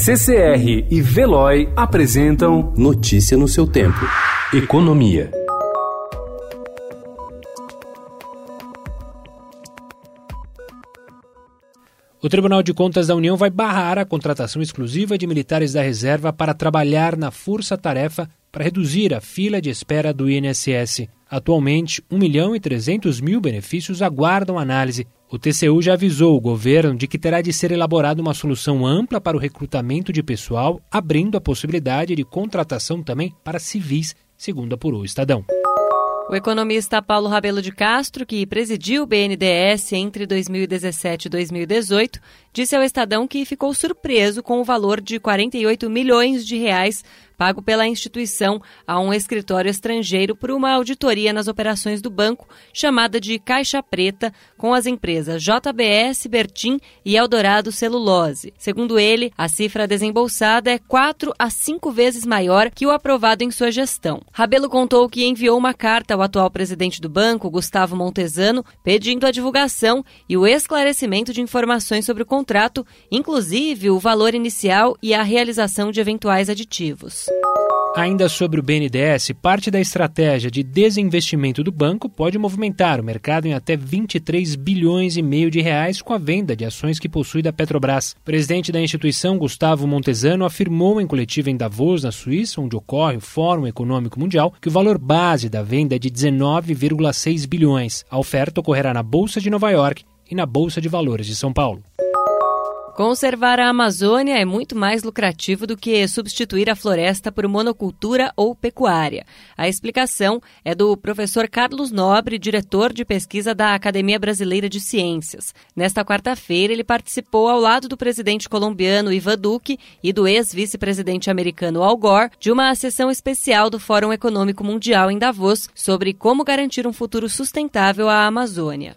CCR e Veloy apresentam Notícia no seu tempo. Economia. O Tribunal de Contas da União vai barrar a contratação exclusiva de militares da reserva para trabalhar na força-tarefa para reduzir a fila de espera do INSS. Atualmente, 1 milhão e 300 mil benefícios aguardam análise. O TCU já avisou o governo de que terá de ser elaborada uma solução ampla para o recrutamento de pessoal, abrindo a possibilidade de contratação também para civis, segundo apurou o Estadão. O economista Paulo Rabelo de Castro, que presidiu o BNDES entre 2017 e 2018, disse ao Estadão que ficou surpreso com o valor de 48 milhões de reais pago pela instituição a um escritório estrangeiro por uma auditoria nas operações do banco, chamada de Caixa Preta, com as empresas JBS, Bertin e Eldorado Celulose. Segundo ele, a cifra desembolsada é quatro a cinco vezes maior que o aprovado em sua gestão. Rabelo contou que enviou uma carta ao atual presidente do banco, Gustavo Montesano, pedindo a divulgação e o esclarecimento de informações sobre o contrato, inclusive o valor inicial e a realização de eventuais aditivos. Ainda sobre o BNDES, parte da estratégia de desinvestimento do banco pode movimentar o mercado em até 23 bilhões e meio de reais com a venda de ações que possui da Petrobras. O presidente da instituição, Gustavo Montesano, afirmou em coletiva em Davos, na Suíça, onde ocorre o Fórum Econômico Mundial, que o valor base da venda é de 19,6 bilhões. A oferta ocorrerá na Bolsa de Nova York e na Bolsa de Valores de São Paulo. Conservar a Amazônia é muito mais lucrativo do que substituir a floresta por monocultura ou pecuária. A explicação é do professor Carlos Nobre, diretor de pesquisa da Academia Brasileira de Ciências. Nesta quarta-feira, ele participou ao lado do presidente colombiano Ivan Duque e do ex-vice-presidente americano Al Gore de uma sessão especial do Fórum Econômico Mundial em Davos sobre como garantir um futuro sustentável à Amazônia.